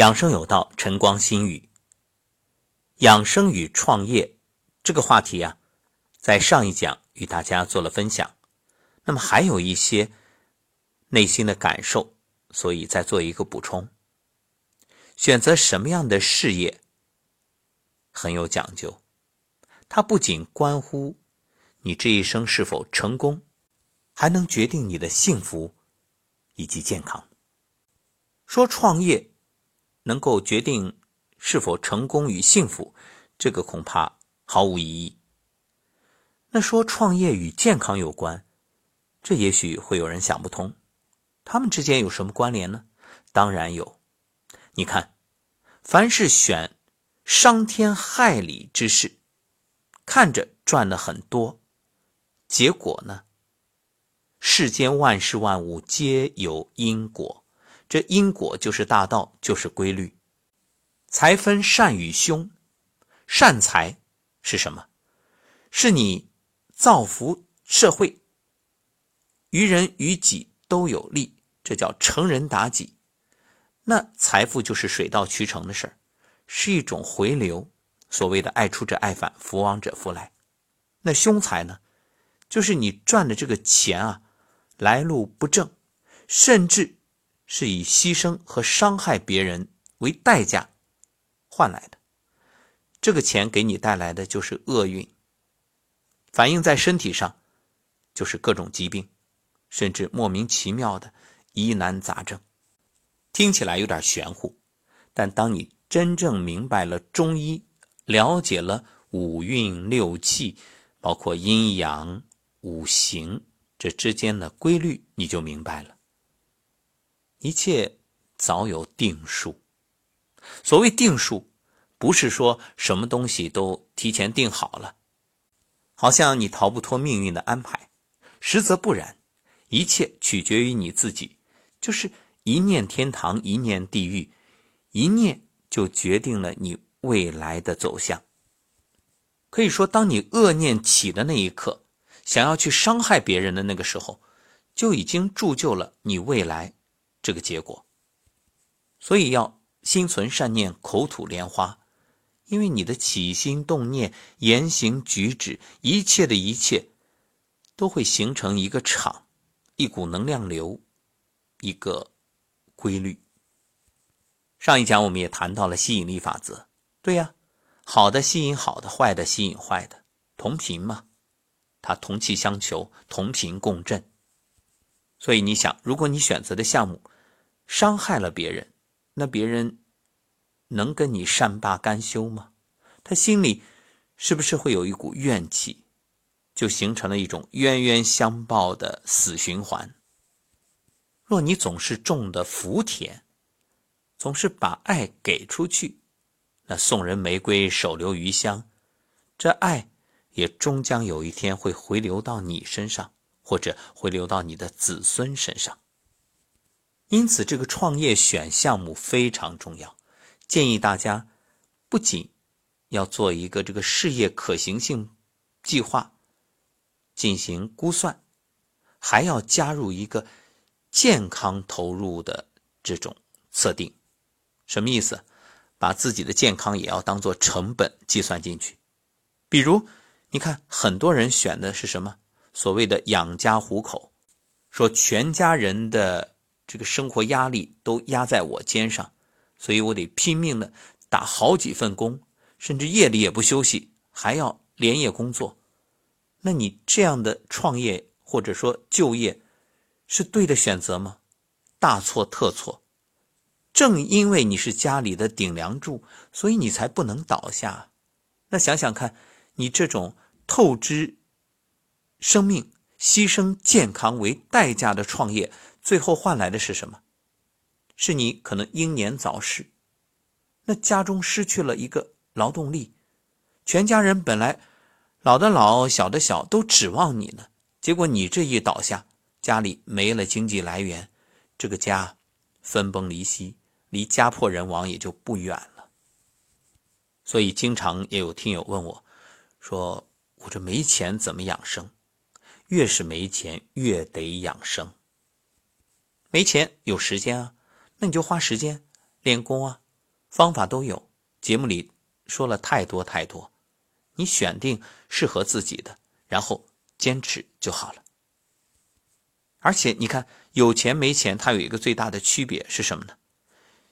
养生有道，晨光心语。养生与创业这个话题啊，在上一讲与大家做了分享。那么还有一些内心的感受，所以再做一个补充。选择什么样的事业很有讲究，它不仅关乎你这一生是否成功，还能决定你的幸福以及健康。说创业。能够决定是否成功与幸福，这个恐怕毫无意义。那说创业与健康有关，这也许会有人想不通，他们之间有什么关联呢？当然有。你看，凡是选伤天害理之事，看着赚了很多，结果呢？世间万事万物皆有因果。这因果就是大道，就是规律。财分善与凶，善财是什么？是你造福社会，于人于己都有利，这叫成人达己。那财富就是水到渠成的事儿，是一种回流。所谓的爱出者爱返，福往者福来。那凶财呢？就是你赚的这个钱啊，来路不正，甚至。是以牺牲和伤害别人为代价换来的，这个钱给你带来的就是厄运，反映在身体上就是各种疾病，甚至莫名其妙的疑难杂症。听起来有点玄乎，但当你真正明白了中医，了解了五运六气，包括阴阳五行这之间的规律，你就明白了。一切早有定数。所谓定数，不是说什么东西都提前定好了，好像你逃不脱命运的安排。实则不然，一切取决于你自己。就是一念天堂，一念地狱，一念就决定了你未来的走向。可以说，当你恶念起的那一刻，想要去伤害别人的那个时候，就已经铸就了你未来。这个结果，所以要心存善念，口吐莲花，因为你的起心动念、言行举止，一切的一切，都会形成一个场，一股能量流，一个规律。上一讲我们也谈到了吸引力法则，对呀，好的吸引好的，坏的吸引坏的，同频嘛，它同气相求，同频共振。所以你想，如果你选择的项目伤害了别人，那别人能跟你善罢甘休吗？他心里是不是会有一股怨气，就形成了一种冤冤相报的死循环？若你总是种的福田，总是把爱给出去，那送人玫瑰，手留余香，这爱也终将有一天会回流到你身上。或者会流到你的子孙身上，因此这个创业选项目非常重要。建议大家不仅要做一个这个事业可行性计划进行估算，还要加入一个健康投入的这种测定。什么意思？把自己的健康也要当做成本计算进去。比如，你看很多人选的是什么？所谓的养家糊口，说全家人的这个生活压力都压在我肩上，所以我得拼命的打好几份工，甚至夜里也不休息，还要连夜工作。那你这样的创业或者说就业，是对的选择吗？大错特错。正因为你是家里的顶梁柱，所以你才不能倒下。那想想看，你这种透支。生命牺牲健康为代价的创业，最后换来的是什么？是你可能英年早逝，那家中失去了一个劳动力，全家人本来老的老小的小都指望你呢，结果你这一倒下，家里没了经济来源，这个家分崩离析，离家破人亡也就不远了。所以经常也有听友问我，说我这没钱怎么养生？越是没钱，越得养生。没钱有时间啊，那你就花时间练功啊，方法都有，节目里说了太多太多，你选定适合自己的，然后坚持就好了。而且你看，有钱没钱，它有一个最大的区别是什么呢？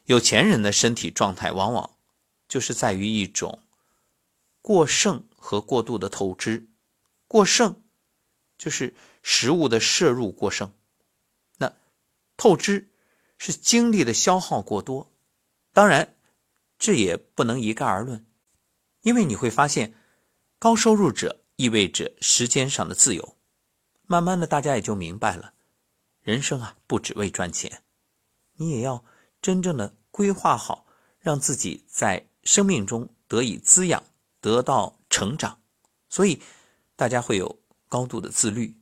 有钱人的身体状态往往就是在于一种过剩和过度的透支。过剩就是食物的摄入过剩，那透支是精力的消耗过多。当然，这也不能一概而论，因为你会发现，高收入者意味着时间上的自由。慢慢的，大家也就明白了。人生啊，不只为赚钱，你也要真正的规划好，让自己在生命中得以滋养，得到成长。所以，大家会有高度的自律。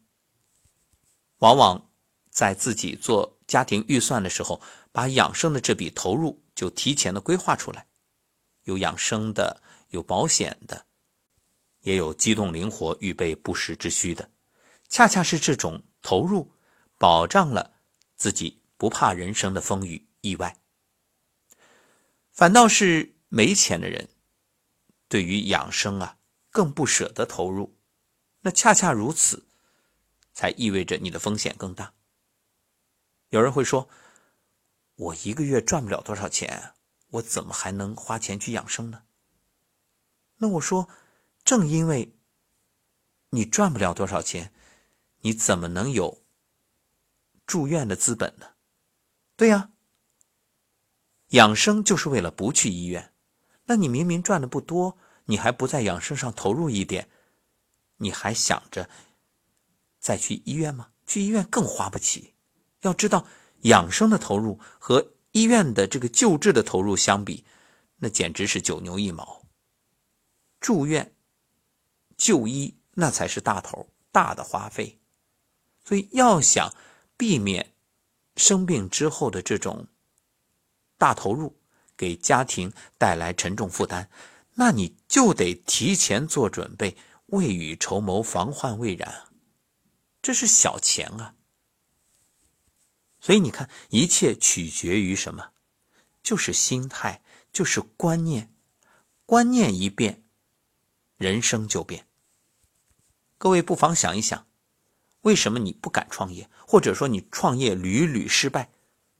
往往在自己做家庭预算的时候，把养生的这笔投入就提前的规划出来，有养生的，有保险的，也有机动灵活、预备不时之需的。恰恰是这种投入。保障了自己不怕人生的风雨意外，反倒是没钱的人，对于养生啊更不舍得投入。那恰恰如此，才意味着你的风险更大。有人会说：“我一个月赚不了多少钱，我怎么还能花钱去养生呢？”那我说，正因为你赚不了多少钱，你怎么能有？住院的资本呢？对呀，养生就是为了不去医院。那你明明赚的不多，你还不在养生上投入一点，你还想着再去医院吗？去医院更花不起。要知道，养生的投入和医院的这个救治的投入相比，那简直是九牛一毛。住院、就医那才是大头大的花费，所以要想。避免生病之后的这种大投入，给家庭带来沉重负担，那你就得提前做准备，未雨绸缪，防患未然。这是小钱啊。所以你看，一切取决于什么？就是心态，就是观念。观念一变，人生就变。各位不妨想一想。为什么你不敢创业，或者说你创业屡屡失败？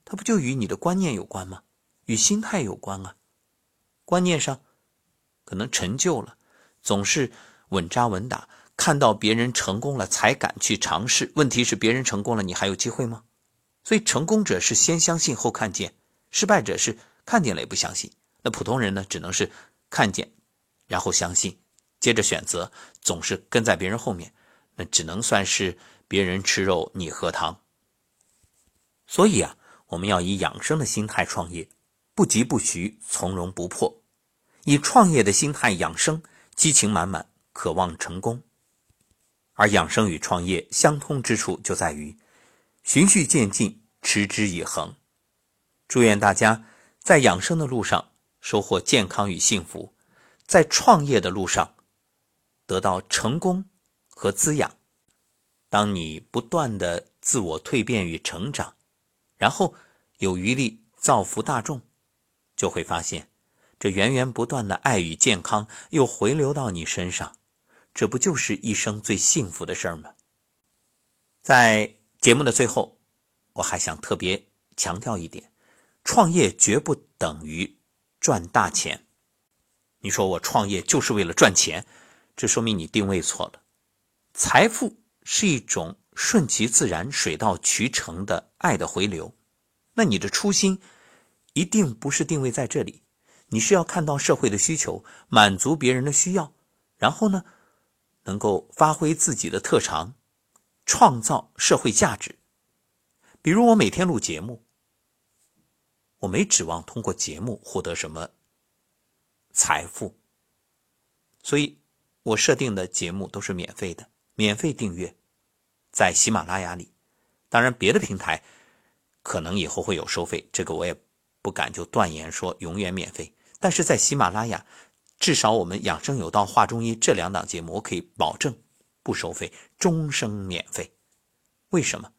它不就与你的观念有关吗？与心态有关啊。观念上可能陈旧了，总是稳扎稳打，看到别人成功了才敢去尝试。问题是别人成功了，你还有机会吗？所以成功者是先相信后看见，失败者是看见了也不相信。那普通人呢，只能是看见，然后相信，接着选择，总是跟在别人后面，那只能算是。别人吃肉，你喝汤。所以啊，我们要以养生的心态创业，不急不徐，从容不迫，以创业的心态养生，激情满满，渴望成功。而养生与创业相通之处就在于循序渐进，持之以恒。祝愿大家在养生的路上收获健康与幸福，在创业的路上得到成功和滋养。当你不断的自我蜕变与成长，然后有余力造福大众，就会发现，这源源不断的爱与健康又回流到你身上，这不就是一生最幸福的事儿吗？在节目的最后，我还想特别强调一点：创业绝不等于赚大钱。你说我创业就是为了赚钱，这说明你定位错了。财富。是一种顺其自然、水到渠成的爱的回流，那你的初心一定不是定位在这里，你是要看到社会的需求，满足别人的需要，然后呢，能够发挥自己的特长，创造社会价值。比如我每天录节目，我没指望通过节目获得什么财富，所以我设定的节目都是免费的。免费订阅，在喜马拉雅里，当然别的平台可能以后会有收费，这个我也不敢就断言说永远免费。但是在喜马拉雅，至少我们养生有道、话中医这两档节目，我可以保证不收费，终生免费。为什么？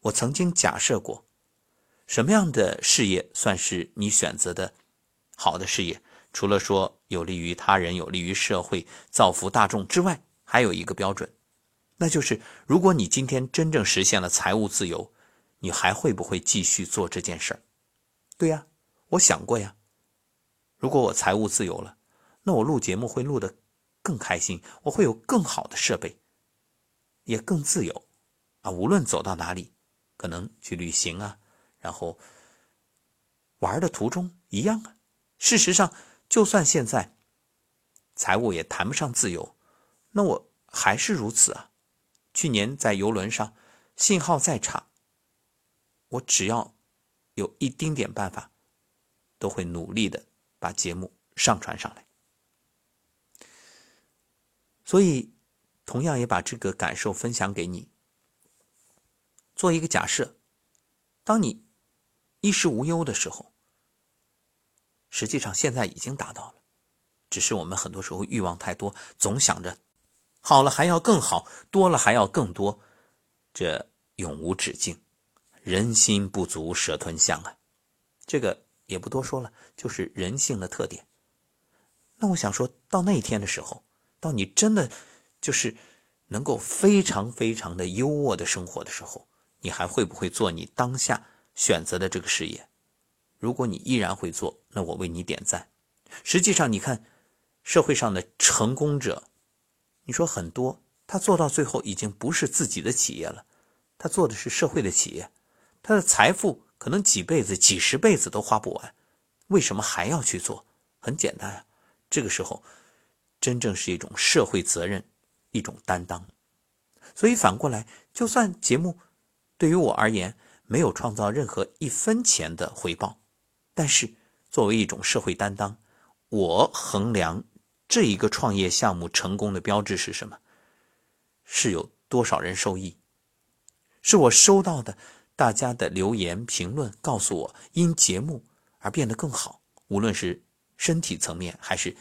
我曾经假设过，什么样的事业算是你选择的好的事业，除了说有利于他人、有利于社会、造福大众之外，还有一个标准，那就是如果你今天真正实现了财务自由，你还会不会继续做这件事儿？对呀，我想过呀。如果我财务自由了，那我录节目会录得更开心，我会有更好的设备，也更自由啊！无论走到哪里，可能去旅行啊，然后玩的途中一样啊。事实上，就算现在财务也谈不上自由，那我还是如此啊。去年在游轮上，信号再差，我只要有一丁点办法，都会努力的把节目上传上来。所以，同样也把这个感受分享给你。做一个假设，当你衣食无忧的时候，实际上现在已经达到了，只是我们很多时候欲望太多，总想着好了还要更好，多了还要更多，这永无止境。人心不足蛇吞象啊，这个也不多说了，就是人性的特点。那我想说到那一天的时候。到你真的就是能够非常非常的优渥的生活的时候，你还会不会做你当下选择的这个事业？如果你依然会做，那我为你点赞。实际上，你看社会上的成功者，你说很多，他做到最后已经不是自己的企业了，他做的是社会的企业，他的财富可能几辈子、几十辈子都花不完，为什么还要去做？很简单啊，这个时候。真正是一种社会责任，一种担当。所以反过来，就算节目对于我而言没有创造任何一分钱的回报，但是作为一种社会担当，我衡量这一个创业项目成功的标志是什么？是有多少人受益？是我收到的大家的留言评论告诉我，因节目而变得更好，无论是身体层面还是。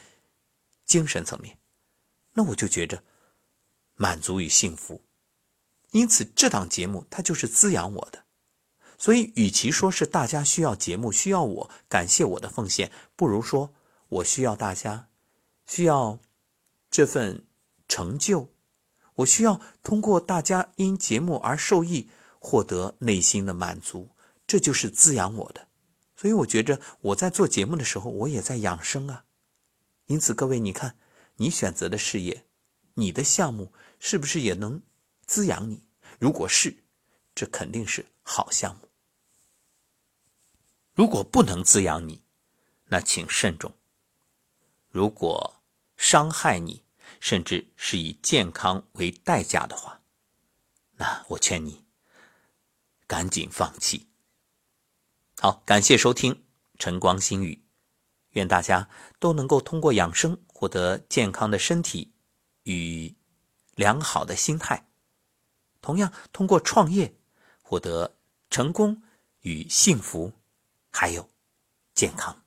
精神层面，那我就觉着满足与幸福，因此这档节目它就是滋养我的。所以，与其说是大家需要节目，需要我感谢我的奉献，不如说我需要大家，需要这份成就，我需要通过大家因节目而受益，获得内心的满足，这就是滋养我的。所以，我觉着我在做节目的时候，我也在养生啊。因此，各位，你看，你选择的事业，你的项目是不是也能滋养你？如果是，这肯定是好项目。如果不能滋养你，那请慎重。如果伤害你，甚至是以健康为代价的话，那我劝你赶紧放弃。好，感谢收听晨光新语。愿大家都能够通过养生获得健康的身体与良好的心态，同样通过创业获得成功与幸福，还有健康。